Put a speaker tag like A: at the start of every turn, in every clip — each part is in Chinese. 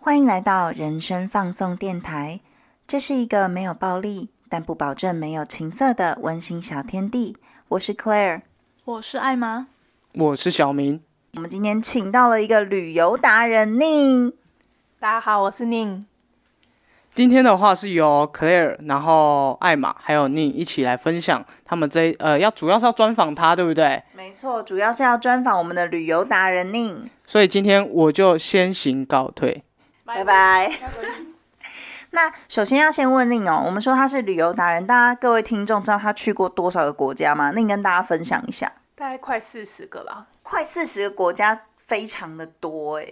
A: 欢迎来到人生放送电台，这是一个没有暴力，但不保证没有情色的温馨小天地。我是 Claire，
B: 我是艾玛，
C: 我是小明。
A: 我们今天请到了一个旅游达人宁。
B: 大家好，我是宁。
C: 今天的话是由 Claire，然后艾玛还有宁一起来分享他们这呃要主要是要专访他，对不对？
A: 没错，主要是要专访我们的旅游达人宁。
C: 所以今天我就先行告退，
A: 拜拜。那首先要先问宁哦，我们说他是旅游达人，大家各位听众知道他去过多少个国家吗？宁跟大家分享一下。
B: 大概快四十个了，
A: 快四十个国家，非常的多哎。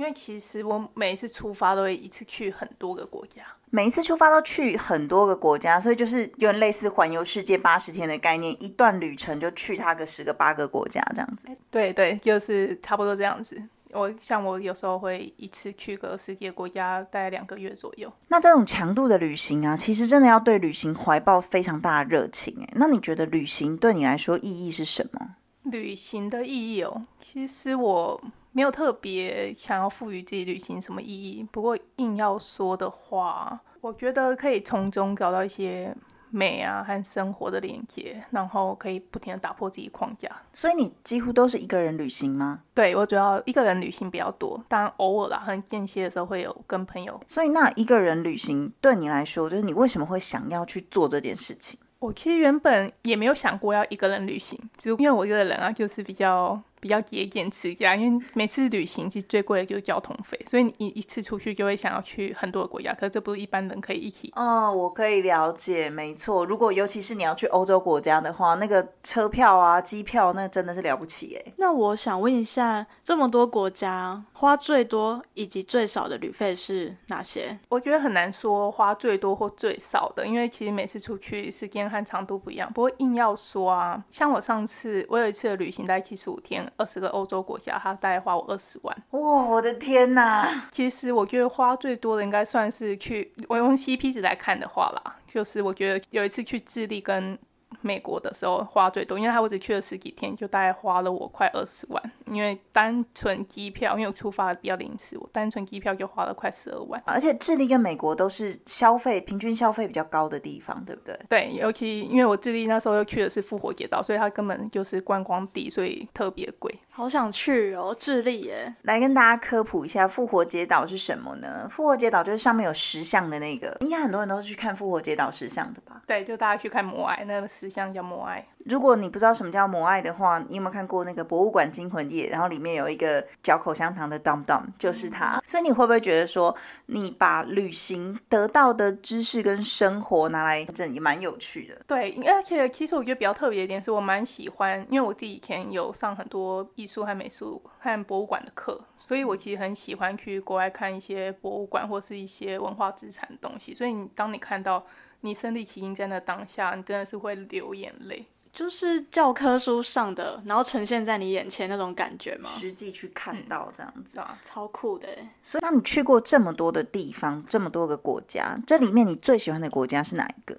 B: 因为其实我每一次出发都会一次去很多个国家，
A: 每一次出发都去很多个国家，所以就是有点类似环游世界八十天的概念，一段旅程就去它个十个八个国家这样子。
B: 对对，就是差不多这样子。我像我有时候会一次去个世界国家，大概两个月左右。
A: 那这种强度的旅行啊，其实真的要对旅行怀抱非常大的热情哎。那你觉得旅行对你来说意义是什么？
B: 旅行的意义哦，其实我。没有特别想要赋予自己旅行什么意义，不过硬要说的话，我觉得可以从中找到一些美啊和生活的连接，然后可以不停的打破自己框架。
A: 所以你几乎都是一个人旅行吗？
B: 对我主要一个人旅行比较多，当然偶尔啦，很间歇的时候会有跟朋友。
A: 所以那一个人旅行对你来说，就是你为什么会想要去做这件事情？
B: 我其实原本也没有想过要一个人旅行，只因为我一个人啊，就是比较。比较节俭持家，因为每次旅行其实最贵的就是交通费，所以你一次出去就会想要去很多个国家，可是这不是一般人可以一起。
A: 哦，我可以了解，没错。如果尤其是你要去欧洲国家的话，那个车票啊、机票，那真的是了不起哎。
D: 那我想问一下，这么多国家花最多以及最少的旅费是哪些？
B: 我觉得很难说花最多或最少的，因为其实每次出去时间和长度不一样。不过硬要说啊，像我上次我有一次的旅行大概七十五天。二十个欧洲国家，他大概花我二十万。
A: 哇，我的天哪！
B: 其实我觉得花最多的应该算是去，我用 CP 值来看的话啦，就是我觉得有一次去智利跟。美国的时候花最多，因为他我只去了十几天，就大概花了我快二十万。因为单纯机票，因为我出发的比较临时，我单纯机票就花了快十二万。
A: 而且智利跟美国都是消费平均消费比较高的地方，对不对？
B: 对，尤其因为我智利那时候又去的是复活节岛，所以它根本就是观光地，所以特别贵。
D: 好想去哦，智利耶！
A: 来跟大家科普一下复活节岛是什么呢？复活节岛就是上面有石像的那个，应该很多人都是去看复活节岛石像的吧？
B: 对，就大家去看摩艾那个石像叫摩艾。
A: 如果你不知道什么叫摩艾的话，你有没有看过那个博物馆惊魂夜？然后里面有一个嚼口香糖的 Dum Dum，就是它。所以你会不会觉得说，你把旅行得到的知识跟生活拿来，这也蛮有趣的？
B: 对，而且其实我觉得比较特别一点是我蛮喜欢，因为我自己以前有上很多艺术和美术和博物馆的课，所以我其实很喜欢去国外看一些博物馆或是一些文化资产的东西。所以你当你看到你身临其境在那当下，你真的是会流眼泪。
D: 就是教科书上的，然后呈现在你眼前那种感觉吗？
A: 实际去看到这样子
D: 啊，超酷的。
A: 所以，那你去过这么多的地方，这么多个国家，这里面你最喜欢的国家是哪一个？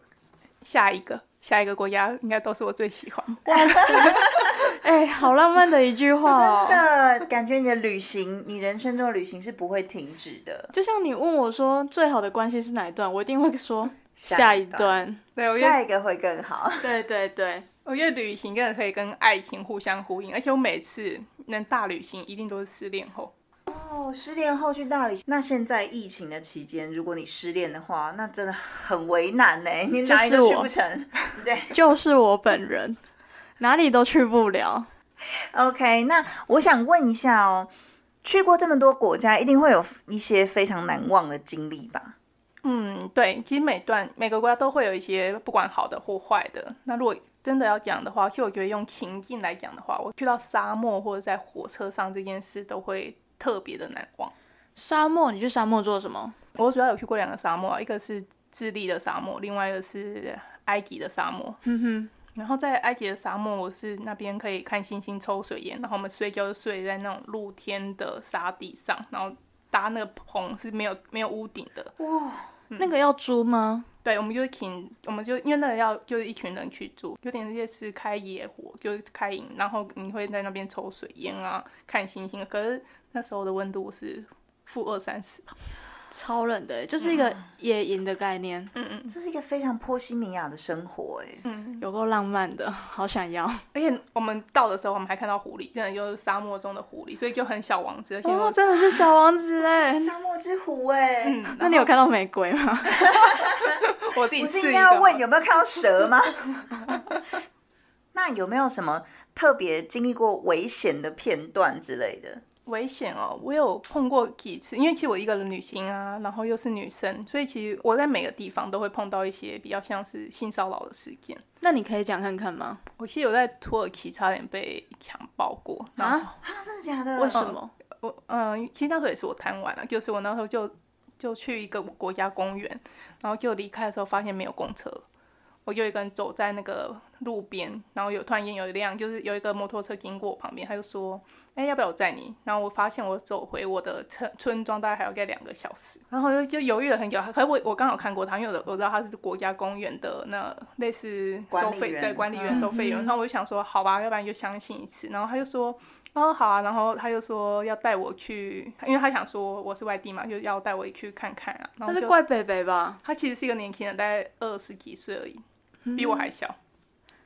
B: 下一个，下一个国家应该都是我最喜欢。
D: 哎，好浪漫的一句话，
A: 真的感觉你的旅行，你人生中的旅行是不会停止的。
D: 就像你问我说最好的关系是哪一段，我一定会说下一段，
B: 对，
A: 下一个会更好。
D: 对对对。
B: 我觉得旅行真的可以跟爱情互相呼应，而且我每次能大旅行，一定都是失恋后。
A: 哦，失恋后去大旅行。那现在疫情的期间，如果你失恋的话，那真的很为难呢，你哪里都去不成。对，
D: 就是我本人，哪里都去不了。
A: OK，那我想问一下哦，去过这么多国家，一定会有一些非常难忘的经历吧？
B: 嗯，对，其实每段每个国家都会有一些不管好的或坏的。那如果真的要讲的话，其实我觉得用情境来讲的话，我去到沙漠或者在火车上这件事都会特别的难忘。
D: 沙漠，你去沙漠做什么？
B: 我主要有去过两个沙漠，一个是智利的沙漠，另外一个是埃及的沙漠。
D: 哼哼。
B: 然后在埃及的沙漠，我是那边可以看星星、抽水烟，然后我们睡觉就睡在那种露天的沙地上，然后搭那个棚是没有没有屋顶的。哇。
D: 那个要租吗？
B: 对，我们就请，我们就因为那个要就是一群人去住，有点类似开野火，就是开营，然后你会在那边抽水烟啊，看星星。可是那时候的温度是负二三十，
D: 超冷的欸，就是一个野营的概念，嗯嗯
A: 这是一个非常波西米亚的生活，哎，
B: 嗯，
D: 有够浪漫的，好想要。
B: 而且我们到的时候，我们还看到狐狸，真的就是沙漠中的狐狸，所以就很小王子，而且
D: 哦，真的是小王子哎。
A: 沙漠之狐，哎，
B: 嗯，
D: 那你有看到玫瑰吗？
B: 我自己
A: 不是应该要问，有没有看到蛇吗？那有没有什么特别经历过危险的片段之类的？
B: 危险哦，我有碰过几次，因为其实我一个人旅行啊，然后又是女生，所以其实我在每个地方都会碰到一些比较像是性骚扰的事件。
D: 那你可以讲看看吗？
B: 我其实有在土耳其差点被强暴过，然后
D: 啊？
A: 啊，真的假的？
D: 为什么？
B: 我嗯，其实那时候也是我贪玩了、就是我那时候就就去一个国家公园，然后就离开的时候发现没有公车，我就一个人走在那个路边，然后有突然间有一辆就是有一个摩托车经过我旁边，他就说：“哎、要不要我载你？”然后我发现我走回我的村村庄大概还要盖两个小时，然后就就犹豫了很久。可是我我刚好看过他，因为我我知道他是国家公园的那类似收费
A: 管理员
B: 对管理员收费员，然后我就想说好吧，要不然就相信一次。然后他就说。哦，好啊，然后他就说要带我去，因为他想说我是外地嘛，就要带我去看看啊。然
D: 那
B: 后就
D: 是怪北北吧？
B: 他其实是一个年轻人，大概二十几岁而已，比
D: 嗯
B: 我还小。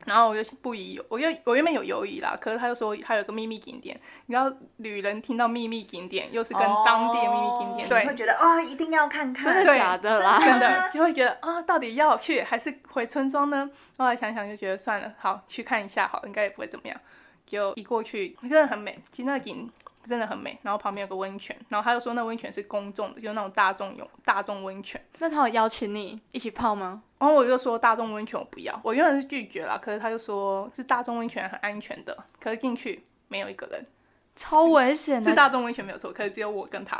B: 然后我就不疑有，我又我原本有犹豫啦，可是他又说还有个秘密景点，你知道旅人听到秘密景点，又是跟当地的秘密景点，
A: 哦你会
B: 对，
A: 觉得啊、一定要看看，
D: 真的假的啦？
B: 真的 就会觉得啊，到底要去还是回村庄呢？后来想想就觉得算了，好去看一下，好，应该也不会怎么样。就一过去，真的很美，其实那个景真的很美。然后旁边有个温泉，然后他就说那温泉是公众的，就是那种大众泳大众温泉。
D: 那他有邀请你一起泡吗？
B: 然后我就说大众温泉我不要，我原本是拒绝了，可是他就说是大众温泉很安全的，可是进去没有一个人，
D: 超危险的。
B: 是大众温泉没有错，可是只有我跟他。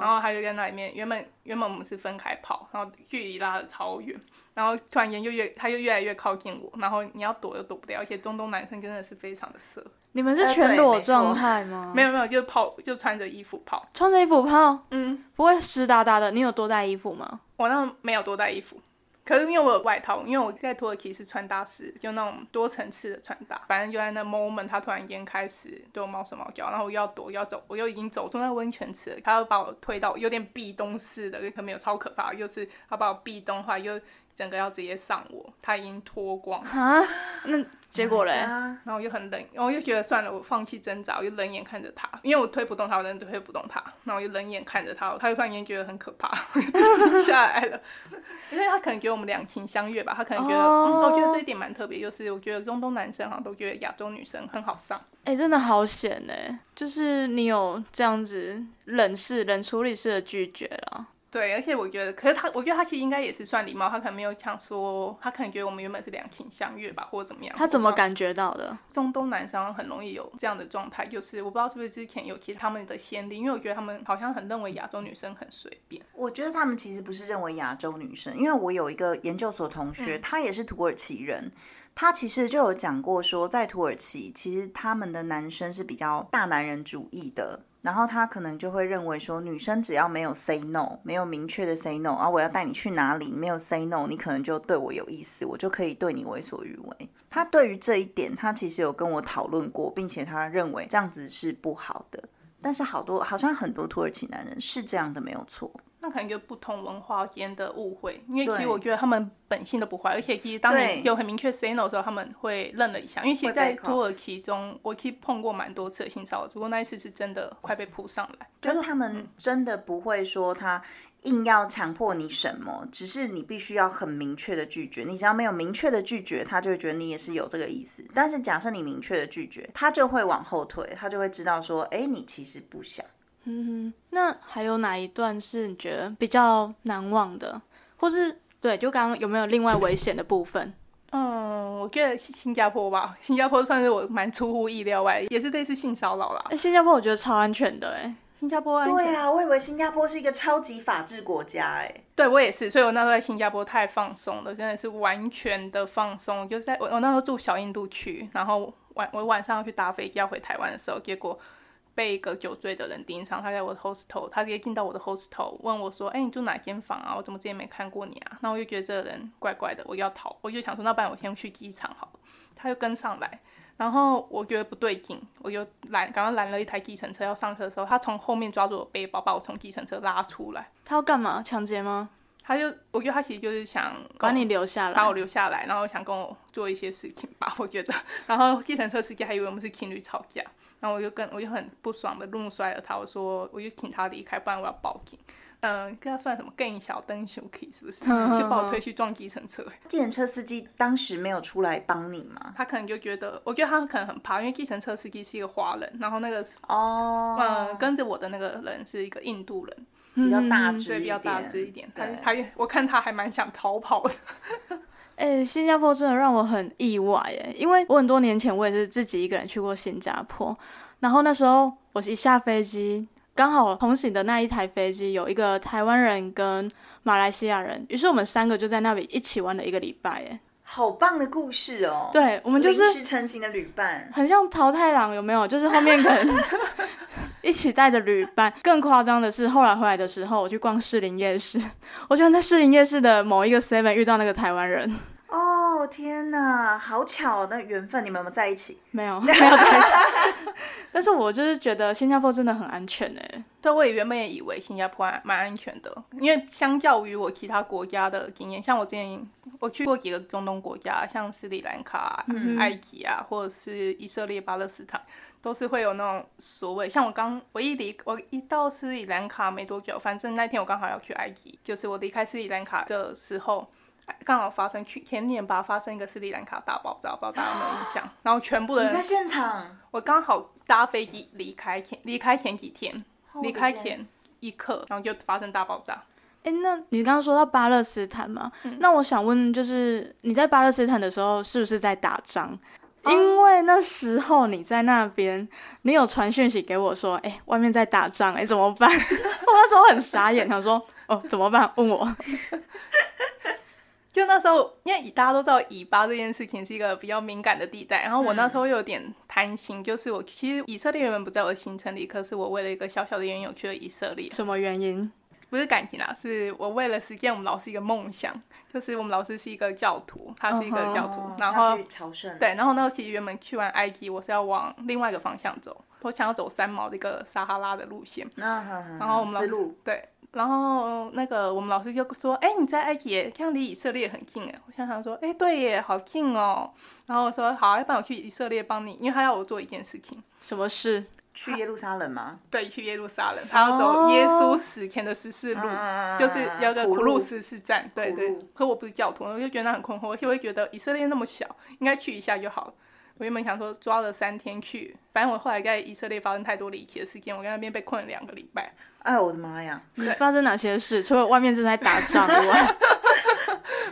B: 然后他就在那里面，原本原本我们是分开跑，然后距离拉的超远，然后突然间就越他就越来越靠近我，然后你要躲又躲不掉，而且中东男生真的是非常的色，
D: 你们是
A: 呃
D: 全裸状态 吗？
B: 没有没有，就泡就穿着衣服泡，
D: 穿着衣服泡，
B: 嗯，
D: 不会湿哒哒的。你有多带衣服吗？
B: 我那没有多带衣服。可是因为我有外套，因为我在土耳其是穿搭师，就那种多层次的穿搭。反正就在那 moment，他突然间开始对我毛手毛脚，然后我要躲，要走，我又已经走出那温泉池，他又把我推到有点壁咚式的，可没有超可怕，又是他把我壁咚的话，又整个要直接上我，他已经脱光，
D: 啊？那结果嘞？
A: 啊，
B: 然后我就很冷，然后我就觉得算了，我放弃挣扎，我就冷眼看着他，因为我推不动他，我真的推不动他，然后我就冷眼看着他，他就突然间觉得很可怕，我 就停下来了，因为他可能觉得我们两情相悦吧，他可能觉得，
D: 哦
B: 嗯，我觉得这一点蛮特别，就是我觉得中东男生好像都觉得亚洲女生很好上，
D: 哎、真的好险哎！就是你有这样子冷式、冷处理式的拒绝了。
B: 对，而且我觉得，可是他，我觉得他其实应该也是算礼貌，他可能没有想说，他可能觉得我们原本是两情相悦吧，或者怎么样，
D: 他怎么感觉到的？
B: 中东男生很容易有这样的状态，就是我不知道是不是之前有其实他们的先例，因为我觉得他们好像很认为亚洲女生很随便。
A: 我觉得他们其实不是认为亚洲女生，因为我有一个研究所同
B: 嗯
A: 学，他也是土耳其人，他其实就有讲过说，在土耳其其实他们的男生是比较大男人主义的。然后他可能就会认为说，女生只要没有 say no，没有明确的 say no，啊，我要带你去哪里，没有 say no，你可能就对我有意思，我就可以对你为所欲为。他对于这一点，他其实有跟我讨论过，并且他认为这样子是不好的。但是好多好像很多土耳其男人是这样的，没有错。
B: 那可能就不同文化间的误会，因为其
A: 对
B: 实我觉得他们本性都不坏，而且其实当你有很明确 say no 的时候，他们会愣了一下。因为其实，在土耳其中，我其实碰过蛮多次的性骚扰，只不过那一次是真的快被扑上来。
A: 就是他们真的不会说他硬要强迫你什么，只是你必须要很明确的拒绝。你只要没有明确的拒绝，他就会觉得你也是有这个意思。但是假设你明确的拒绝，他就会往后退，他就会知道说，哎，你其实不想。
D: 嗯哼，那还有哪一段是你觉得比较难忘的，或是对，就刚刚有没有另外危险的部分？
B: 嗯，我觉得新新加坡吧，新加坡算是我蛮出乎意料外，也是类似性骚扰啦
D: 哎、。新加坡我觉得超安全的哎，
B: 新加坡安全
A: 对啊，我以为新加坡是一个超级法治国家，哎，
B: 对我也是，所以我那时候在新加坡太放松了，真的是完全的放松。就是在我我那时候住小印度区，然后晚我晚上要去搭飞机要回台湾的时候，结果被一个酒醉的人盯上，他在我的 hostel，他直接进到我的 hostel，问我说：“哎、你住哪间房啊？我怎么之前没看过你啊？”那我就觉得这个人怪怪的，我要逃，我就想说，那不然我先去机场好了。他就跟上来，然后我觉得不对劲，我就拦，刚刚拦了一台计程车要上车的时候，他从后面抓住我背包，把我从计程车拉出来。
D: 他要干嘛？抢劫吗？
B: 他就，我觉得他其实就是想
D: 把你留下来
B: 把我？留下来，然后想跟我做一些事情吧，我觉得。然后计程车司机还以为我们是情侣吵架，然后我就跟我就很不爽的怒摔了他，我说我就请他离开，不然我要报警。嗯，跟他算什么更小灯熊 key 是不是？就把我推去撞计程车。
A: 计程车司机当时没有出来帮你吗？
B: 他可能就觉得，我觉得他可能很怕，因为计程车司机是一个华人，然后那个
A: 哦，
B: 嗯跟着我的那个人是一个印度人，
A: 比较大
D: 嗯
B: 对，
A: 只一
B: 比较大
A: 点
B: 只一点。他
A: 对
B: 他我看他还蛮想逃跑的。
D: 哎、新加坡真的让我很意外哎，因为我很多年前我也是自己一个人去过新加坡，然后那时候我一下飞机，刚好同行的那一台飞机有一个台湾人跟马来西亚人，于是我们三个就在那里一起玩了一个礼拜哎，
A: 好棒的故事哦。，
D: 对我们就是
A: 临时成型的旅伴。
D: 很像桃太郎有没有？就是后面可能 一起带着旅伴。更夸张的是，后来回来的时候，我去逛士林夜市，我居然在士林夜市的某一个 Seven 遇到那个台湾人。
A: 哦天哪，好巧那缘分，你们有没有在一起？
D: 没有，没有在一起。但是我就是觉得新加坡真的很安全哎。
B: 对，我也原本也以为新加坡还蛮安全的，因为相较于我其他国家的经验，像我之前我去过几个中东国家，像斯里兰卡、埃及啊，或者是以色列、巴勒斯坦，都是会有那种所谓，像我刚我一离我一到斯里兰卡没多久，反正那天我刚好要去埃及，就是我离开斯里兰卡的时候。刚好发生去前年吧，发生一个斯里兰卡大爆炸，不知道大家有没有印象？然后全部的人
A: 你在现场？
B: 我刚好搭飞机离开前离开前几天，
A: 哦
B: 离开前一刻，然后就发生大爆炸。
D: 哎，那你刚刚说到巴勒斯坦嘛？那我想问，就是你在巴勒斯坦的时候，是不是在打仗？因为那时候你在那边，你有传讯息给我说，哎、外面在打仗，哎，怎么办？我那时候很傻眼，想说，哦，怎么办？问我，
B: 就那时候，因为大家都知道以巴这件事情是一个比较敏感的地带，然后我那时候有点贪心，就是我其实以色列原本不在我的行程里，可是我为了一个小小的原因我去了以色列，
D: 什么原因？
B: 不是感情啊，是我为了实现我们老师一个梦想，就是我们老师是一个教徒，他是一个教徒
A: 哦
B: 然后
A: 朝圣。，
B: 对，然后那时候其实原本去完埃及，我是要往另外一个方向走，我想要走三毛的一个撒哈拉的路线。
A: 那
B: 然后我们老师对，然后那个我们老师就说：“哎、你在埃及耶，这样离以色列很近哎。”我想想说：“哎、对耶，好近哦。”然后我说：“好，要不然我去以色列帮你，因为他要我做一件事情，
D: 什么事？
A: 去耶路撒冷吗？
B: 对，去耶路撒冷，他要走耶稣死前的十四路。
A: 嗯
B: 就是有个苦路
A: 路
B: 十四站，对对。可我不是教徒，我就觉得那很困惑，而且我会觉得以色列那么小，应该去一下就好了。我原本想说抓了三天去，反正我后来在以色列发生太多离奇的事件，我在那边被困了两个礼拜。
A: 哎，我的妈呀！
D: 你发生哪些事？除了外面正在打仗 以外，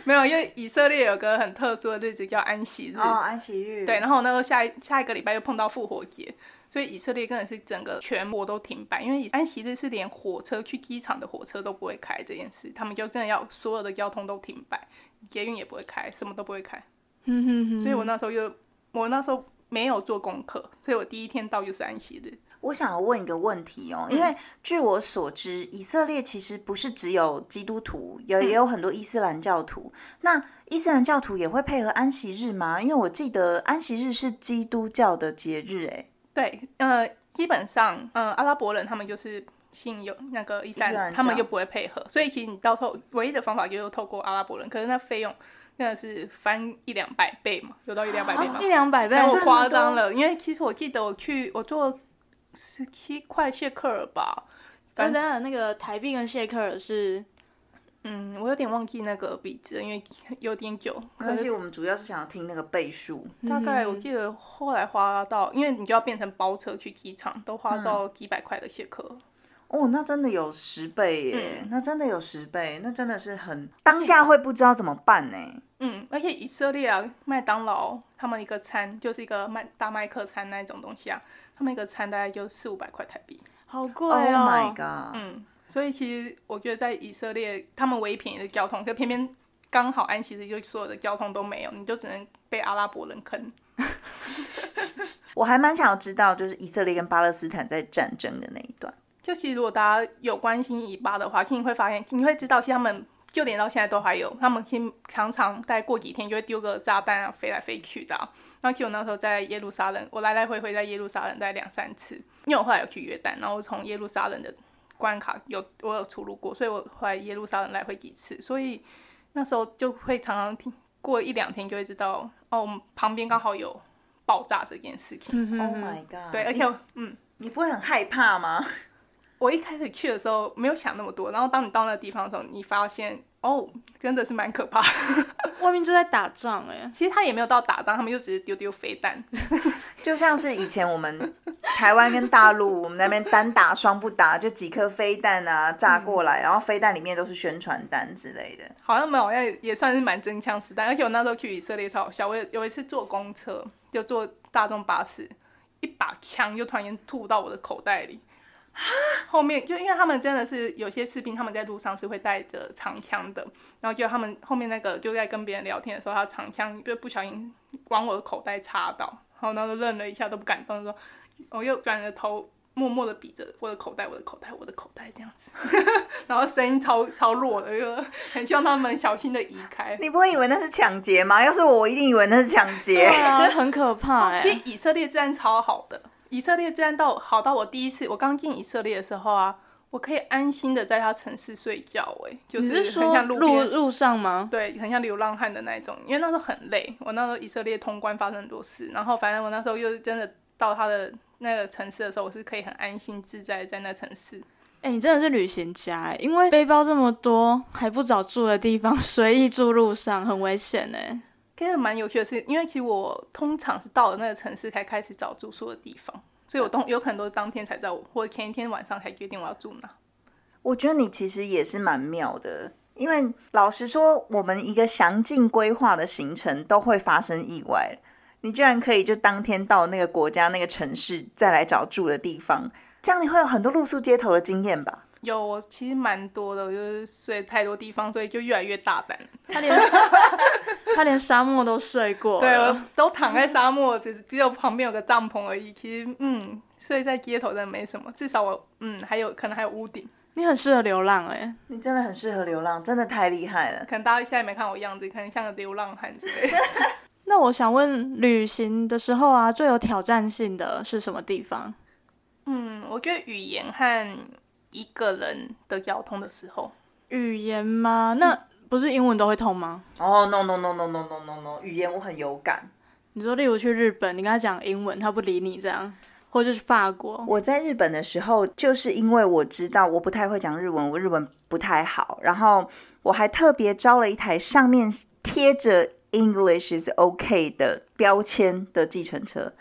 B: 没有，因为以色列有个很特殊的日子叫安息日，
A: 哦，安息日。
B: 对，然后那时候下一下一个礼拜又碰到复活节，所以以色列真的是整个全国都停摆，因为安息日是连火车去机场的火车都不会开这件事，他们就真的要所有的交通都停摆，捷运也不会开，什么都不会开。
D: 嗯哼哼，
B: 所以我那时候又我那时候没有做功课，所以我第一天到就是安息日。
A: 我想要问一个问题哦，
B: 嗯
A: 因为据我所知，以色列其实不是只有基督徒，有
B: 嗯
A: 也有很多伊斯兰教徒。那伊斯兰教徒也会配合安息日吗？因为我记得安息日是基督教的节日，哎，
B: 对，呃，基本上，呃，阿拉伯人他们就是信有那个伊斯兰，他们就不会配合，所以其实你到时候唯一的方法就是透过阿拉伯人，可是那费用真的是翻一两百倍嘛，有到一两百倍吗？
D: 一两百倍。
B: 但，我夸张了，因为其实我记得我去我做十七块谢克尔吧，
D: 等
B: 反正
D: 等，那个台币跟谢克尔是
B: 嗯，我有点忘记那个比值，因为有点久，可是
A: 没关系，我们主要是想要听那个倍数。
B: 大概我记得后来花到，因为你就要变成包车去机场，都花到几百块的谢克尔。
A: 哦，那真的有十倍耶，
B: 嗯
A: 那真的有十倍，那真的是很当下会不知道怎么办呢？
B: 嗯，而且以色列啊，麦当劳他们一个餐就是一个麦大麦克餐那一种东西啊，他们一个餐大概就四五百块台币。
D: 好贵
A: Oh
D: 哦
A: my god！
B: 嗯，所以其实我觉得在以色列，他们唯一便宜的交通，可偏偏刚好安息日就所有的交通都没有，你就只能被阿拉伯人坑。
A: 我还蛮想要知道，就是以色列跟巴勒斯坦在战争的那一段。
B: 就其实如果大家有关心以巴的话，其实你会发现，你会知道，其实他们就连到现在都还有，他们其实常常大概过几天就会丢个炸弹啊，飞来飞去的啊。然后其实我那时候在耶路撒冷，我来来回回在耶路撒冷待两三次，因为我后来有去约旦，然后从耶路撒冷的关卡有我有出入过，所以我回来耶路撒冷来回几次，所以那时候就会常常听过一两天就会知道，哦，我们旁边刚好有爆炸这件事情。
D: 嗯
A: Oh my god！
B: 对，而且嗯，
A: 你不会很害怕吗？
B: 我一开始去的时候没有想那么多，然后当你到那个地方的时候，你发现哦，真的是蛮可怕。
D: 外面就在打仗哎、
B: 其实他也没有到打仗，他们就只是丢丢飞弹。
A: 就像是以前我们台湾跟大陆，我们那边单打双不打，就几颗飞弹啊炸过来，然后飞弹里面都是宣传单之类的。
B: 好像没有，好像也算是蛮真枪实弹。而且我那时候去以色列超好笑，我有有一次坐公车，就坐大众巴士，一把枪就突然间吐到我的口袋里。后面就因为他们真的是有些士兵，他们在路上是会带着长枪的，然后就他们后面那个就在跟别人聊天的时候，他长枪就不小心往我的口袋插到，然后那就愣了一下，都不敢动，说我又转着头，默默的比着我的口袋，我的口袋，我的口袋这样子，然后声音超超弱的，就很希望他们小心的移开。
A: 你不会以为那是抢劫吗？要是我，我一定以为那是抢劫。
D: 对啊，很可怕哎、
B: 其实以色列治安超好的，以色列治安到好到我第一次我刚进以色列的时候啊，我可以安心的在他城市睡觉、哎，就
D: 是很
B: 像路
D: 路。路上吗？
B: 对，很像流浪汉的那一种，因为那时候很累。我那时候以色列通关发生很多事，然后反正我那时候又真的到他的那个城市的时候，我是可以很安心自在在那城市。
D: 哎、你真的是旅行家哎、因为背包这么多，还不找住的地方，随意住路上，很危险哎、
B: 其实蛮有趣的是，因为其实我通常是到了那个城市才开始找住宿的地方，所以我都有可能都是当天才知道，或者前一天晚上才决定我要住哪。
A: 我觉得你其实也是蛮妙的，因为老实说，我们一个详尽规划的行程都会发生意外。你居然可以就当天到那个国家、那个城市，再来找住的地方，这样你会有很多露宿街头的经验吧？
B: 有，我其实蛮多的，我就是睡太多地方，所以就越来越大胆。
D: 他连 他连沙漠都睡过
B: 对，我都躺在沙漠，只只有旁边有个帐篷而已。其实，嗯，睡在街头真的没什么，至少我，嗯，还有可能还有屋顶。
D: 你很适合流浪哎、
A: 你真的很适合流浪，真的太厉害了。
B: 可能大家现在没看我样子，可能像个流浪汉之类的。
D: 那我想问，旅行的时候啊，最有挑战性的是什么地方？
B: 嗯，我觉得语言和一个人的交通的时候，
D: 语言吗？那不是英文都会通吗？
A: 哦、no no no no no no no no，语言我很有感。
D: 你说，例如去日本，你跟他讲英文，他不理你这样，或者是法国，
A: 我在日本的时候，就是因为我知道我不太会讲日文，我日文不太好，然后我还特别招了一台上面贴着 English is OK 的标签的计程车，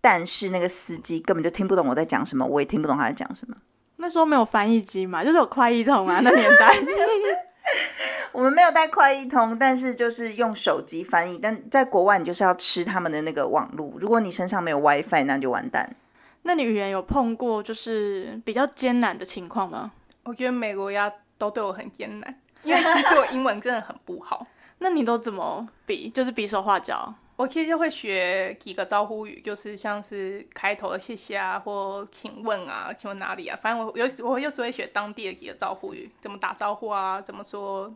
A: 但是那个司机根本就听不懂我在讲什么，我也听不懂他在讲什么。
D: 那时候没有翻译机嘛，就是有快译通啊，那年代。
A: 我们没有带快译通，但是就是用手机翻译。但在国外，你就是要吃他们的那个网路，如果你身上没有 WiFi，那就完蛋。
D: 那你语言有碰过就是比较艰难的情况吗？
B: 我觉得美国鸭都对我很艰难，因为其实我英文真的很不好。
D: 那你都怎么比？就是比手画脚？
B: 我其实就会学几个招呼语，就是像是开头的谢谢啊，或请问啊，请问哪里啊，反正我有时我有时候会学当地的几个招呼语，怎么打招呼啊，怎么说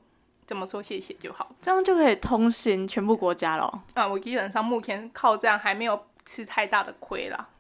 B: 怎么说谢谢就好。
D: 这样就可以通行全部国家了。
B: 啊，我基本上目前靠这样还没有吃太大的亏啦。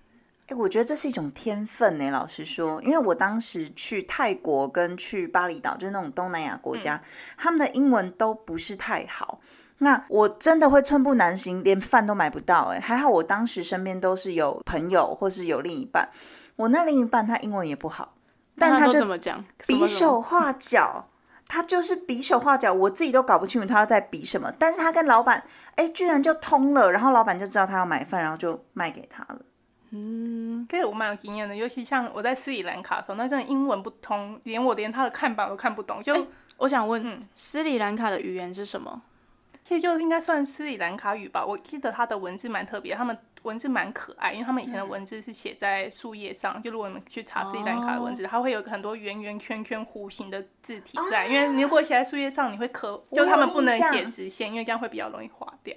A: 哎，我觉得这是一种天分呢。老实说，因为我当时去泰国跟去巴厘岛，就是那种东南亚国家，他们的英文都不是太好。那我真的会寸步难行，连饭都买不到。哎，还好我当时身边都是有朋友或是有另一半。我那另一半他英文也不好，但
D: 他
A: 就
D: 怎么讲？
A: 比手画脚，他就是比手画脚，我自己都搞不清楚他在比什么。但是他跟老板，哎，居然就通了，然后老板就知道他要买饭，然后就卖给他了。
B: 嗯可是我蛮有经验的，尤其像我在斯里兰卡的时候，那真的英文不通，连我连他的看板都看不懂，就、
D: 我想问，
B: 嗯
D: 斯里兰卡的语言是什么？
B: 其实就应该算斯里兰卡语吧。我记得它的文字蛮特别，他们文字蛮可爱，因为他们以前的文字是写在树叶上。就如果你们去查斯里兰卡的文字，它会有很多圆圆圈圈弧形的字体在。因为你如果写在树叶上，你会磕，
A: 我有
B: 就他们不能写直线，因为这样会比较容易划掉。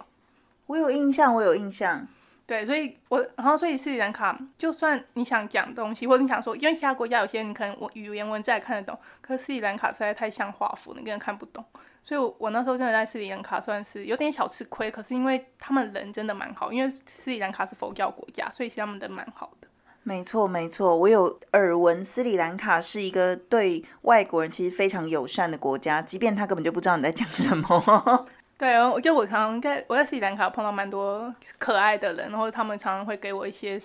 A: 我有印象，我有印象。
B: 对，所以我然后所以斯里兰卡，就算你想讲东西，或者你想说，因为其他国家有些你可能我语言文字还看得懂，可是斯里兰卡实在太像画符，你根本看不懂。所以我，那时候真的在斯里兰卡算是有点小吃亏，可是因为他们人真的蛮好，因为斯里兰卡是佛教国家，所以他们人蛮好的。
A: 没错，没错，我有耳闻斯里兰卡是一个对外国人其实非常友善的国家，即便他根本就不知道你在讲什么。
B: 对，我就我常常在我在斯里兰卡碰到蛮多可爱的人，然后他们常常会给我一些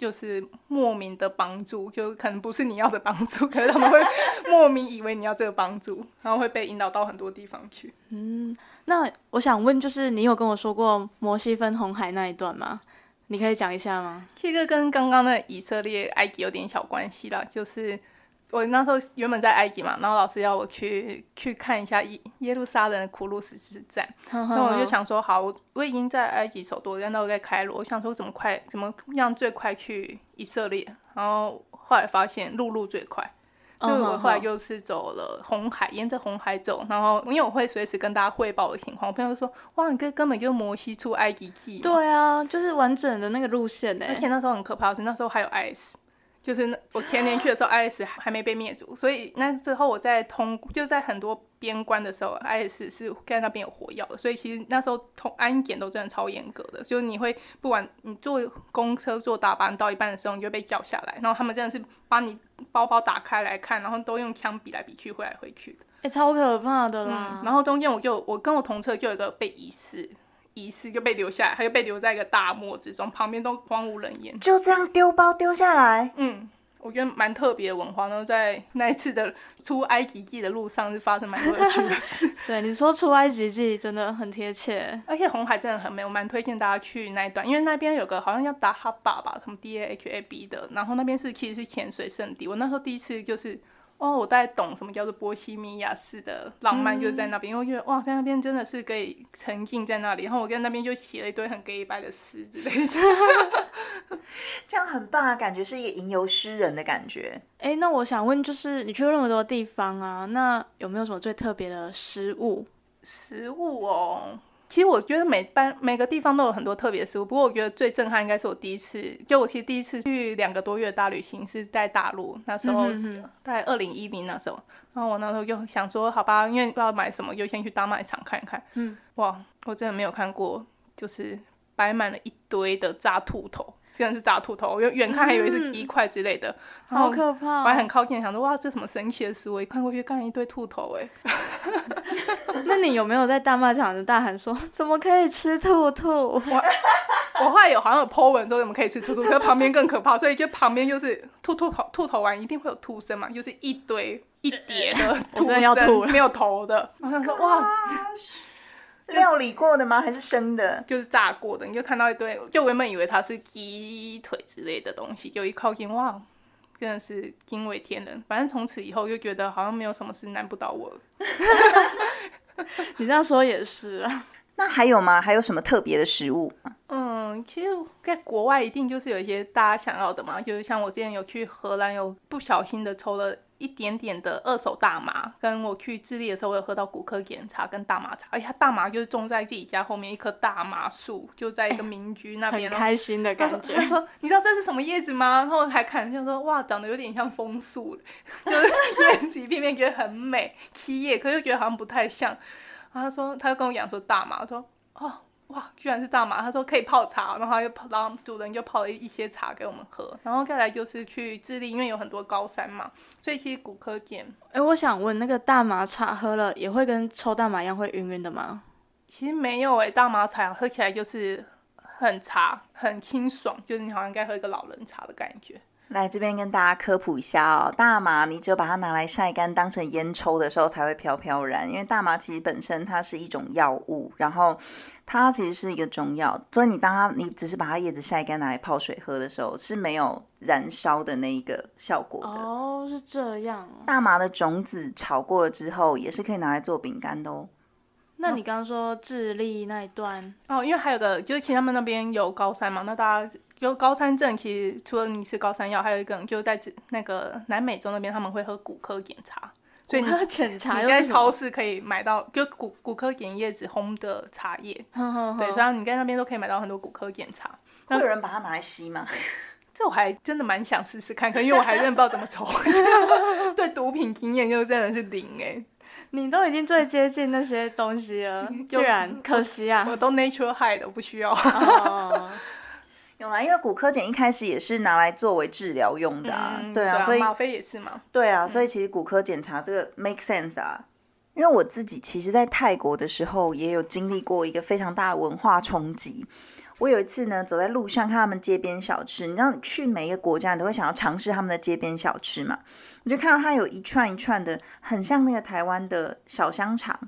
B: 就是莫名的帮助，就可能不是你要的帮助，可是他们会莫名以为你要这个帮助，然后会被引导到很多地方去。
D: 嗯，那我想问，就是你有跟我说过摩西分红海那一段吗？你可以讲一下吗？
B: 这个跟刚刚的以色列、埃及有点小关系啦，就是。我那时候原本在埃及嘛，然后老师要我去去看一下耶耶路撒冷的苦路十字站，那我就想说，好，我我已经在埃及首都，然后在开罗，我想说怎么快，怎么样最快去以色列，然后后来发现陆路最快，所以我后来就是走了红海，沿着红海走，然后因为我会随时跟大家汇报的情况，我朋友说，哇，你根根本就摩西出埃及记，
D: 对啊，就是完整的那个路线呢，
B: 而且那时候很可怕，是那时候还有 IS。就是那我前年去的时候，IS 还没被灭族，所以那之后我在通就在很多边关的时候，IS 是在那边有火药的，所以其实那时候通安检都真的超严格的，就是你会不管你坐公车坐大巴到一半的时候，你就被叫下来，然后他们真的是把你包包打开来看，然后都用枪比来比去，挥来挥去的，
D: 哎，超可怕的啦。
B: 然后中间我就我跟我同车就有一个被遗失。遗失就被留下来，他就被留在一个大漠之中，旁边都荒无人烟，
A: 就这样丢包丢下来。
B: 嗯，我觉得蛮特别的文化。然后在那一次的出埃及记的路上是发生蛮多有趣的事。
D: 对，你说出埃及记真的很贴切，
B: 而且红海真的很美，我蛮推荐大家去那一段，因为那边有个好像叫达哈巴吧，什么 D A H A B 的，然后那边是其实是潜水圣地。我那时候第一次就是。哦，我大概懂什么叫做波西米亚式的浪漫，就是在那边，因为我觉得哇，在那边真的是可以沉浸在那里。然后我跟那边就写了一堆很 gay 白的诗之类的，
A: 这样很棒啊，感觉是一个吟游诗人的感觉。
D: 哎，那我想问，就是你去了那么多地方啊，那有没有什么最特别的食物？
B: 食物哦。其实我觉得每班每个地方都有很多特别事物，不过我觉得最震撼应该是我第一次，就我其实第一次去两个多月大旅行是在大陆，那时候大概二零一零那时候，然后我那时候就想说，好吧，因为不知道买什么，就先去大卖场看一看。嗯，哇，我真的没有看过，就是摆满了一堆的炸兔头。真的是炸兔头，远远看还以为是鸡块之类的，
D: 好可怕！
B: 我还很靠近，想说哇，这什么神奇的食物？一看过去，看一堆兔头，哎。
D: 那你有没有在大卖场的大喊说，怎么可以吃兔兔？我
B: 我后来有好像有 po 文说怎么可以吃兔兔，可是旁边更可怕，所以就旁边就是兔兔跑兔头丸一定会有兔身嘛，就是一堆一叠的 兔身，没有头的。我想说哇。
A: 料理过的吗？还是生的？
B: 就是炸过的，你就看到一堆，就原本以为它是鸡腿之类的东西，就一靠近，哇，真的是惊为天人。反正从此以后就觉得好像没有什么事难不倒我。
D: 你这样说也是啊。
A: 那还有吗？还有什么特别的食物？
B: 嗯，其实在国外一定就是有一些大家想要的嘛，就是像我之前有去荷兰，有不小心的抽了。一点点的二手大麻，跟我去智利的时候，我有喝到骨科检查跟大麻茶。哎呀，大麻就是种在自己家后面一棵大麻树，就在一个民居那边，
D: 很开心的感觉。
B: 他说：“你知道这是什么叶子吗？”然后还看，就说：“哇，长得有点像枫树，就是 叶子一片片，觉得很美，七叶，可是觉得好像不太像。”然后他说，他就跟我讲说大麻，我说：“哦。”哇，居然是大麻！他说可以泡茶，然后又泡，然后主人就泡了一些茶给我们喝。然后再来就是去智利，因为有很多高山嘛，所以其实骨科碱。
D: 哎，我想问，那个大麻茶喝了也会跟抽大麻一样会晕晕的吗？
B: 其实没有哎，大麻茶喝起来就是很茶，很清爽，就是你好像应该喝一个老人茶的感觉。
A: 来这边跟大家科普一下哦，大麻你只有把它拿来晒干，当成烟抽的时候才会飘飘然。因为大麻其实本身它是一种药物，然后它其实是一个中药，所以你当它你只是把它叶子晒干拿来泡水喝的时候是没有燃烧的那一个效果的。
D: 哦，是这样。
A: 大麻的种子炒过了之后，也是可以拿来做饼干的哦。
D: 那你刚刚说智利那一段
B: 哦，因为还有个就是其实他们那边有高山嘛，那大家。就高山症，其实除了你吃高山药，还有一个就是在那个南美洲那边，他们会喝骨科检查，所以你
D: 骨科检查
B: 你在超市可以买到，就骨骨科检叶子烘的茶叶，对，然后你在那边都可以买到很多骨科检查。
A: 会有人把它拿来吸吗？
B: 这我还真的蛮想试试看，可因为我还真的不知道怎么抽，对毒品经验就真的是零哎、
D: 你都已经最接近那些东西了，居然可惜啊！
B: 我都 natural high 的，我不需要。
D: 哦
A: 有啦，因为骨科检一开始也是拿来作为治疗用的啊，
B: 嗯
A: 对啊，所以
B: 吗啡也是嘛。
A: 对啊，所以其实骨科检查这个 make sense 啊。因为我自己其实，在泰国的时候也有经历过一个非常大的文化冲击。我有一次呢，走在路上看他们街边小吃，你知道，你去每一个国家，你都会想要尝试他们的街边小吃嘛。我就看到它有一串一串的，很像那个台湾的小香肠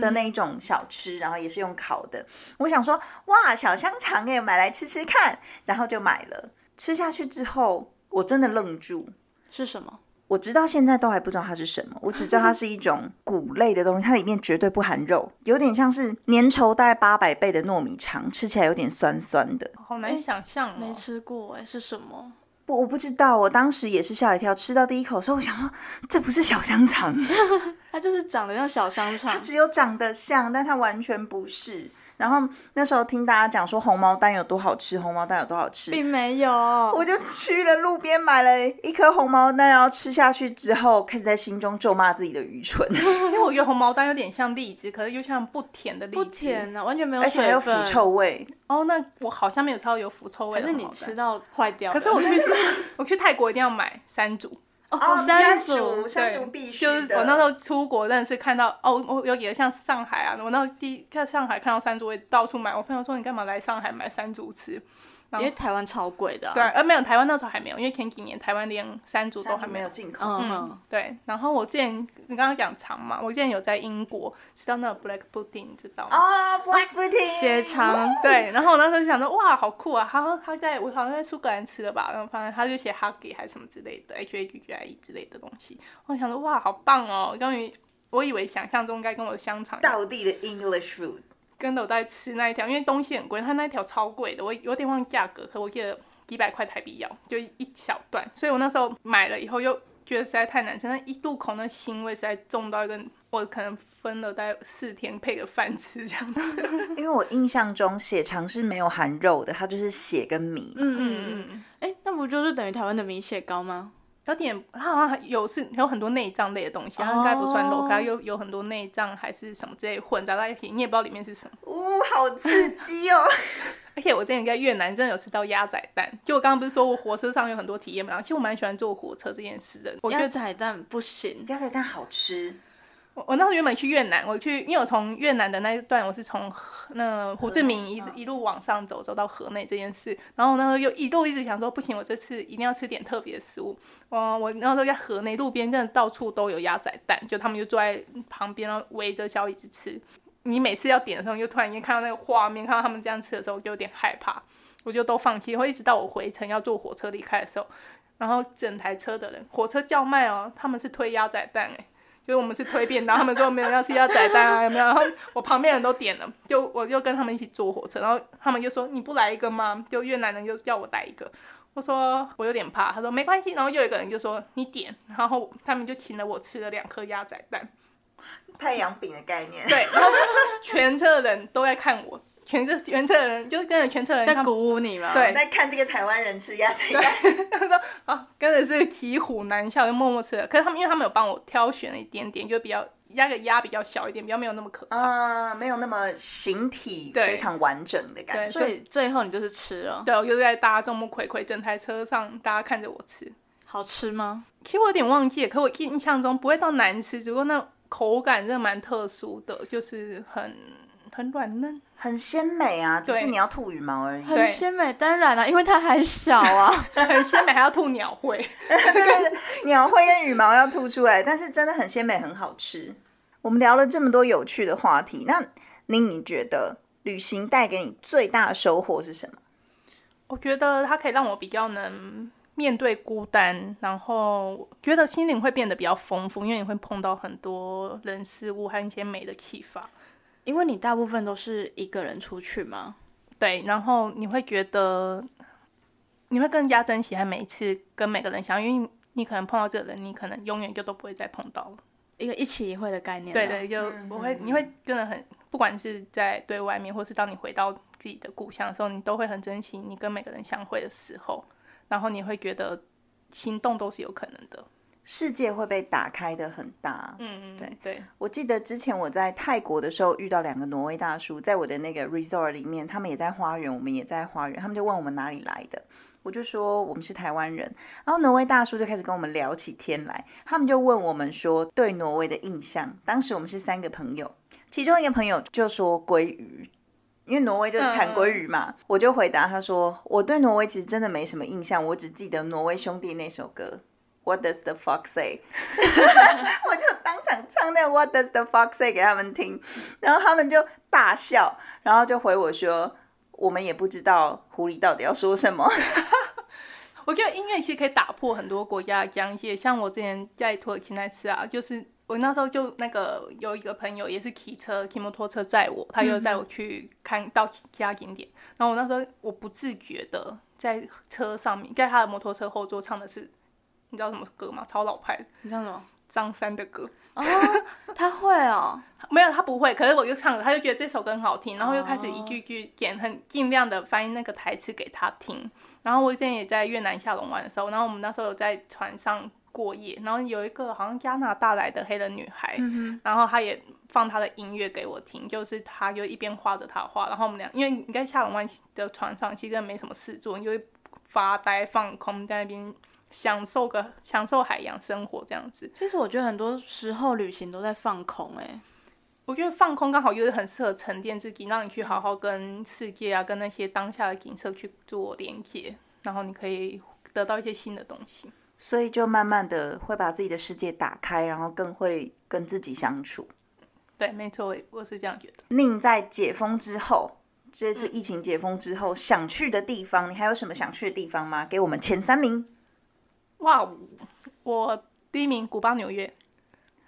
A: 的那一种小吃，然后也是用烤的。我想说，哇，小香肠哎，买来吃吃看，然后就买了。吃下去之后，我真的愣住。
D: 是什么？
A: 我直到现在都还不知道它是什么，我只知道它是一种谷类的东西，它里面绝对不含肉，有点像是粘稠大概八百倍的糯米肠，吃起来有点酸酸的。
B: 好难想象哦。
D: 没吃过哎，是什么？
A: 不，我不知道，我当时也是吓了一跳，吃到第一口的时候，我想说这不是小香肠，
D: 它就是长得像小香肠
A: 它，只有长得像，但它完全不是。然后那时候听大家讲说红毛丹有多好吃，红毛丹有多好吃，
D: 并没有。
A: 我就去了路边买了一颗红毛丹，然后吃下去之后，开始在心中咒骂自己的愚蠢。
B: 因为我觉得红毛丹有点像荔枝，可是又像不甜的荔枝。
D: 不甜啊，完全没有
A: 而且还有腐。臭味。
B: 哦，那我好像没有吃到有腐臭味
D: 还是。你吃到坏掉？
B: 可是我去 我去泰国一定要买山竹，
D: 哦，
A: 山
D: 竹
A: 竹，山
B: 对
A: 竹必须
B: 就是我那时候出国，真的是看到哦，我有几个像上海啊，我那时候第一在上海看到山竹，我也到处买。我朋友说你干嘛来上海买山竹吃？
D: 因为台湾超贵的啊。
B: 对，而没有台湾那时候还没有，因为前几年台湾连山竹都还没有。
A: 进口。
D: 嗯，
B: 对，然后我之前你刚刚讲肠嘛，我之前有在英国吃到那个 black pudding，你知道吗？
A: 啊，Black Pudding，
D: 血肠
B: 对，然后我那时候就想说，哇，好酷啊！他他在我好像在苏格兰吃的吧，然后反正他就写 Huggy 还是什么之类的，H A G G I E 之类的东西。我想说，哇，好棒哦！终于，我以为想象中应该跟我的香肠一样，
A: 道地的 English food。
B: 跟着我在吃那一条，因为东西很贵，它那一条超贵的，我有点忘记价格，可我记得几百块台币要，就一小段，所以我那时候买了以后又觉得实在太难吃，那一入口那腥味实在重到一个，我可能分了大概四天配个饭吃这样子。
A: 因为我印象中血肠是没有含肉的，它就是血跟米。
D: 嗯嗯
B: 嗯
D: 嗯，哎，那不就是等于台湾的米血糕吗？
B: 有点，它好像有是有很多内脏类的东西，它应该不算肉，它有有很多内脏还是什么之类混杂在一起，你也不知道里面是什么。
A: 呜、好刺激哦！
B: 而且我之前在越南真的有吃到鸭仔蛋，就我刚刚不是说我火车上有很多体验嘛，其实我蛮喜欢坐火车这件事的。我觉
D: 鸭
B: 得
D: 仔蛋不行，
A: 鸭仔蛋好吃，
B: 我我那时候原本去越南，我去，因为我从越南的那一段我是从河那胡志明一一路往上走，走到河内这件事，然后我那时候又一路一直想说，不行，我这次一定要吃点特别的食物。嗯，我那时候在河内路边，真的到处都有鸭仔蛋，就他们就坐在旁边，然后围着小椅子吃。你每次要点的时候，你就突然间看到那个画面，看到他们这样吃的时候，我就有点害怕，我就都放弃。然后一直到我回程要坐火车离开的时候，然后整台车的人，火车叫卖哦，他们是推鸭仔蛋哎、就是我们是推便当，他们说没有要吃鸭仔蛋啊，有没有？然后我旁边人都点了，就我就跟他们一起坐火车，然后他们就说你不来一个吗？就越南人就叫我来一个，我说我有点怕，他说没关系，然后又有一个人就说你点，然后他们就请了我吃了两颗鸭仔蛋，
A: 太阳饼的概念。
B: 对，然后全车的人都在看我，全车全车的人就跟着全车人
D: 在鼓舞你嘛？
B: 对
A: 在看这个台湾人吃鸭仔蛋，
B: 他说啊，真的是骑虎难下，就默默吃了。可是他们因为他们有帮我挑选了一点点，就比较压个鸭比较小一点，比较没有那么可怕。
A: 啊、没有那么形体
B: 对
A: 非常完整的感
B: 对
A: 觉。
D: 所以最后你就是吃了，
B: 对，我就在大家众目睽睽，整台车上大家看着我吃。
D: 好吃吗？
B: 其实我有点忘记了，可我印象中不会到难吃，只不过那口感真的蛮特殊的，就是很很软嫩。
A: 很鲜美啊，只是你要吐羽毛而已。
D: 很鲜美，当然了，因为它还小啊。
B: 很鲜美，还要吐鸟喙。
A: 鸟喙跟羽毛要吐出来，但是真的很鲜美，很好吃。我们聊了这么多有趣的话题，那您你觉得旅行带给你最大的收获是什么？
B: 我觉得它可以让我比较能面对孤单，然后觉得心灵会变得比较丰富，因为你会碰到很多人事物和一些美的启发。
D: 因为你大部分都是一个人出去嘛，
B: 对，然后你会觉得你会更加珍惜和每一次跟每个人相遇，因为你可能碰到这个人，你可能永远就都不会再碰到了。
D: 一个一期一会的概念。
B: 对对，就我会你会真的很，不管是在对外面，或是当你回到自己的故乡的时候，你都会很珍惜你跟每个人相会的时候，然后你会觉得心动都是有可能的。
A: 世界会被打开的很大。
B: 嗯嗯，
A: 对
B: 对，
A: 我记得之前我在泰国的时候遇到两个挪威大叔，在我的那个 resort 里面，他们也在花园，我们也在花园，他们就问我们哪里来的，我就说我们是台湾人，然后挪威大叔就开始跟我们聊起天来，他们就问我们说对挪威的印象，当时我们是三个朋友，其中一个朋友就说鲑鱼。因为挪威就是产鲑鱼嘛，我就回答他说，我对挪威其实真的没什么印象，我只记得挪威兄弟那首歌。What does the fox say？我就当场唱那 What does the fox say 给他们听，然后他们就大笑，然后就回我说，我们也不知道狐狸到底要说什么。
B: 我觉得音乐其实可以打破很多国家的疆界，像我之前在土耳其那次啊，就是我那时候就那个有一个朋友也是骑车骑摩托车载我，他又载我去看到其他景点，然后我那时候我不自觉的在车上面，在他的摩托车后座唱的是。你知道什么歌吗？超老派的，
D: 你知道什么？
B: 张三的歌
D: 哦，他会哦，
B: 没有他不会，可是我就唱了，他就觉得这首歌很好听，然后又开始一句句点，很尽量的翻译那个台词给他听。然后我之前也在越南下龙湾的时候，然后我们那时候有在船上过夜，然后有一个好像加拿大来的黑人女孩，然后她也放他的音乐给我听，就是他就一边画着他画，然后我们俩因为你在下龙湾的船上其实没什么事做，你就会发呆放空在那边。享受个享受海洋生活这样子，
D: 其实我觉得很多时候旅行都在放空哎，
B: 我觉得放空刚好就是很适合沉淀自己，让你去好好跟世界啊，跟那些当下的景色去做连接，然后你可以得到一些新的东西，
A: 所以就慢慢的会把自己的世界打开，然后更会跟自己相处。
B: 对，没错，我是这样觉得。
A: 宁在解封之后，这次疫情解封之后想去的地方，你还有什么想去的地方吗？给我们前三名。
B: 哇，我第一名古巴纽约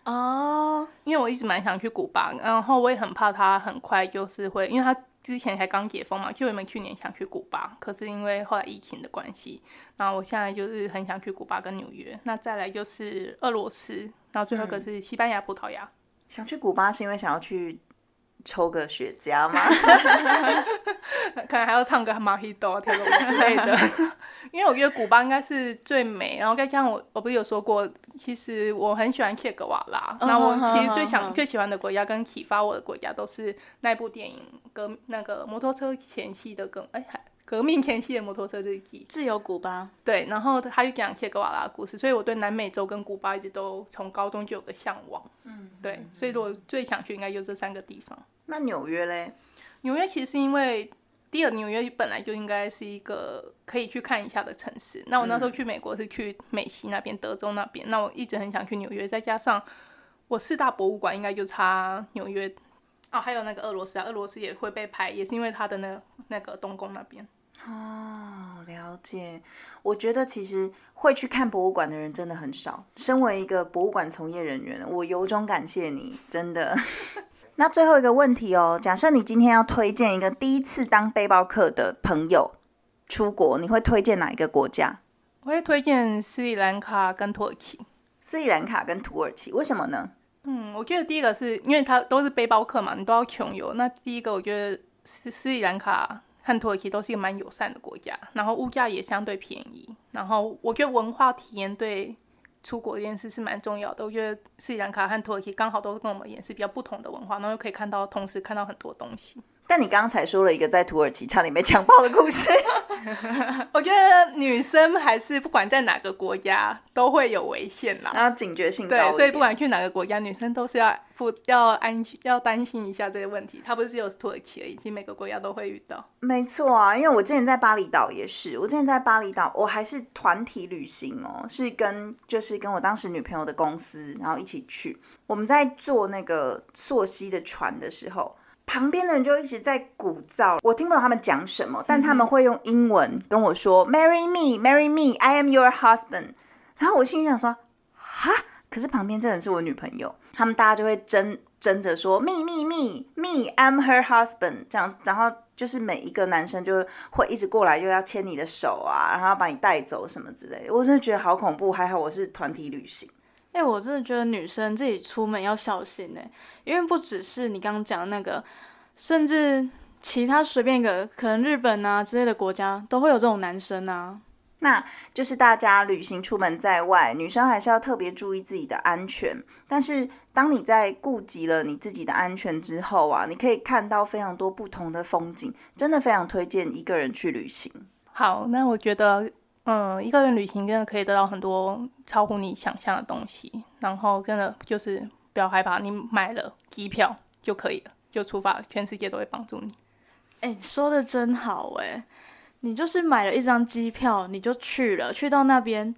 D: 哦，
B: 因为我一直蛮想去古巴，然后我也很怕它很快就是会，因为它之前才刚解封嘛，就我们去年想去古巴，可是因为后来疫情的关系，然后我现在就是很想去古巴跟纽约，那再来就是俄罗斯，然后最后一个是西班牙、葡萄牙。
A: 想去古巴是因为想要去。抽个雪茄吗？
B: 可能还要唱个马希多跳个舞之类的。因为我觉得古巴应该是最美，然后再加上我，我不是有说过，其实我很喜欢切格瓦拉。那我其实最想、最喜欢的国家跟启发我的国家都是那部电影，革那个摩托车前夕的革哎革命前夕的摩托车日记，
D: 自由古巴。
B: 对，然后他就讲切格瓦拉的故事，所以我对南美洲跟古巴一直都从高中就有个向往。嗯，对，所以我最想去应该就这三个地方。
A: 那纽约嘞？
B: 纽约其实是因为第二，纽约本来就应该是一个可以去看一下的城市。那我那时候去美国是去美西那边，德州那边。那我一直很想去纽约，再加上我四大博物馆应该就差纽约哦，还有那个俄罗斯啊，俄罗斯也会被拍，也是因为它的那那个东宫那边。
A: 哦，了解。我觉得其实会去看博物馆的人真的很少。身为一个博物馆从业人员，我由衷感谢你，真的。那最后一个问题哦，假设你今天要推荐一个第一次当背包客的朋友出国，你会推荐哪一个国家？
B: 我会推荐斯里兰卡跟土耳其。
A: 斯里兰卡跟土耳其，为什么呢？
B: 嗯，我觉得第一个是因为它都是背包客嘛，你都要穷游。那第一个，我觉得斯斯里兰卡和土耳其都是一个蛮友善的国家，然后物价也相对便宜，然后我觉得文化体验对。出国这件事是蛮重要的，我觉得斯里兰卡和土耳其刚好都是跟我们也是比较不同的文化，然后又可以看到同时看到很多东西。
A: 但你刚才说了一个在土耳其差点被强暴的故事，
B: 我觉得女生还是不管在哪个国家都会有危险啦，
A: 然后警觉性
B: 对，所以不管去哪个国家，女生都是要不要安要担心一下这个问题。它不是只有土耳其而已，其实每个国家都会遇到。
A: 没错啊，因为我之前在巴厘岛也是，我之前在巴厘岛，我还是团体旅行哦，是跟就是跟我当时女朋友的公司，然后一起去，我们在坐那个溯溪的船的时候。旁边的人就一直在鼓噪，我听不懂他们讲什么，但他们会用英文跟我说 “Marry me, marry me, I am your husband”。然后我心里想说：“哈！”可是旁边这人是我女朋友，他们大家就会争争着说 “me, me, me, me, I'm her husband”。这样，然后就是每一个男生就会一直过来，又要牵你的手啊，然后要把你带走什么之类的。我真的觉得好恐怖。还好我是团体旅行。
D: 哎、我真的觉得女生自己出门要小心哎、因为不只是你刚刚讲的那个，甚至其他随便一个，可能日本啊之类的国家都会有这种男生啊。
A: 那就是大家旅行出门在外，女生还是要特别注意自己的安全。但是当你在顾及了你自己的安全之后啊，你可以看到非常多不同的风景，真的非常推荐一个人去旅行。
B: 好，那我觉得，嗯，一个人旅行真的可以得到很多超乎你想象的东西，然后真的就是不要害怕，你买了机票就可以了，就出发，全世界都会帮助你。
D: 哎、说的真好哎、你就是买了一张机票，你就去了，去到那边，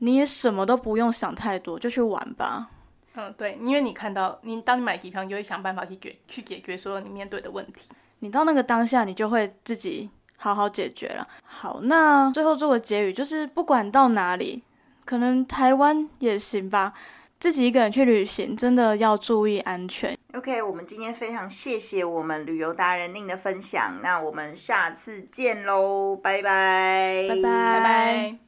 D: 你也什么都不用想太多，就去玩吧。
B: 嗯，对，因为你看到你当你买机票，你就会想办法去解去解决所有你面对的问题。
D: 你到那个当下，你就会自己好好解决了。好，那最后做个结语，就是不管到哪里，可能台湾也行吧，自己一个人去旅行，真的要注意安全。
A: OK，我们今天非常谢谢我们旅游达人宁的分享，那我们下次见喽，拜拜，
D: 拜拜
B: 拜拜。